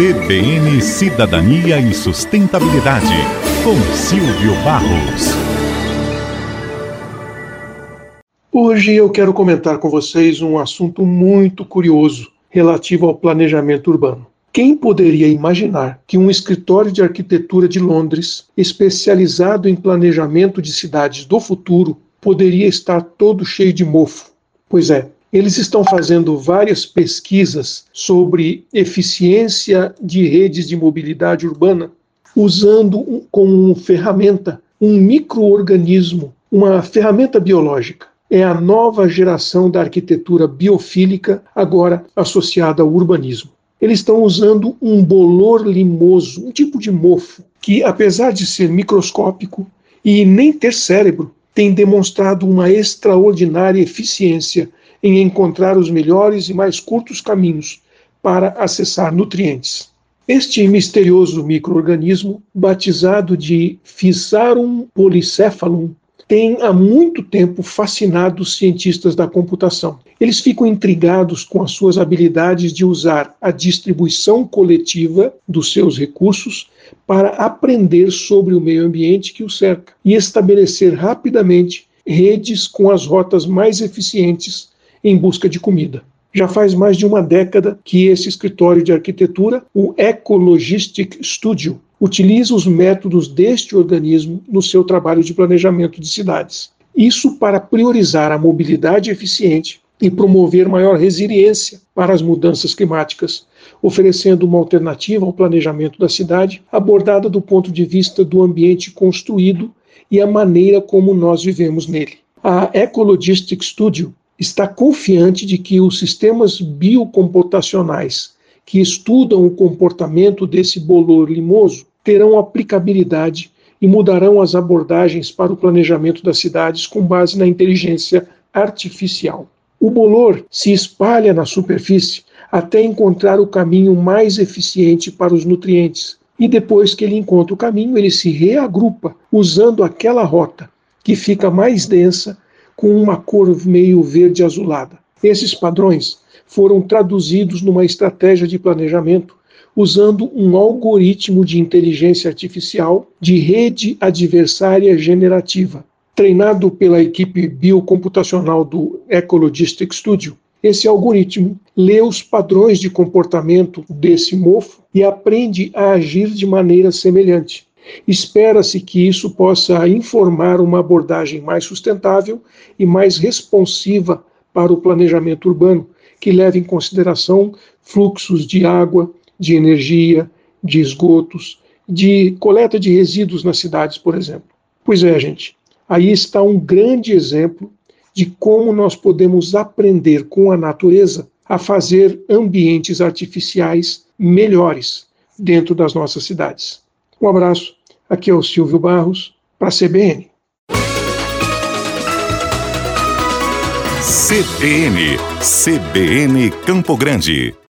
CBN Cidadania e Sustentabilidade, com Silvio Barros. Hoje eu quero comentar com vocês um assunto muito curioso relativo ao planejamento urbano. Quem poderia imaginar que um escritório de arquitetura de Londres, especializado em planejamento de cidades do futuro, poderia estar todo cheio de mofo? Pois é, eles estão fazendo várias pesquisas sobre eficiência de redes de mobilidade urbana, usando como ferramenta um microorganismo, uma ferramenta biológica. É a nova geração da arquitetura biofílica, agora associada ao urbanismo. Eles estão usando um bolor limoso, um tipo de mofo, que, apesar de ser microscópico e nem ter cérebro, tem demonstrado uma extraordinária eficiência em encontrar os melhores e mais curtos caminhos para acessar nutrientes. Este misterioso microorganismo, batizado de Physarum polycephalum, tem há muito tempo fascinado os cientistas da computação. Eles ficam intrigados com as suas habilidades de usar a distribuição coletiva dos seus recursos para aprender sobre o meio ambiente que o cerca e estabelecer rapidamente redes com as rotas mais eficientes em busca de comida. Já faz mais de uma década que esse escritório de arquitetura, o Ecologistic Studio, utiliza os métodos deste organismo no seu trabalho de planejamento de cidades. Isso para priorizar a mobilidade eficiente e promover maior resiliência para as mudanças climáticas, oferecendo uma alternativa ao planejamento da cidade abordada do ponto de vista do ambiente construído e a maneira como nós vivemos nele. A Ecologistic Studio está confiante de que os sistemas biocomputacionais que estudam o comportamento desse bolor limoso terão aplicabilidade e mudarão as abordagens para o planejamento das cidades com base na inteligência artificial. O bolor se espalha na superfície até encontrar o caminho mais eficiente para os nutrientes. E depois que ele encontra o caminho, ele se reagrupa usando aquela rota que fica mais densa com uma cor meio verde azulada. Esses padrões foram traduzidos numa estratégia de planejamento usando um algoritmo de inteligência artificial de rede adversária generativa, treinado pela equipe biocomputacional do Ecologistic Studio. Esse algoritmo lê os padrões de comportamento desse mofo e aprende a agir de maneira semelhante. Espera-se que isso possa informar uma abordagem mais sustentável e mais responsiva para o planejamento urbano, que leve em consideração fluxos de água, de energia, de esgotos, de coleta de resíduos nas cidades, por exemplo. Pois é, gente, aí está um grande exemplo de como nós podemos aprender com a natureza a fazer ambientes artificiais melhores dentro das nossas cidades. Um abraço Aqui é o Silvio Barros, para a CBN. CBN, CBN Campo Grande.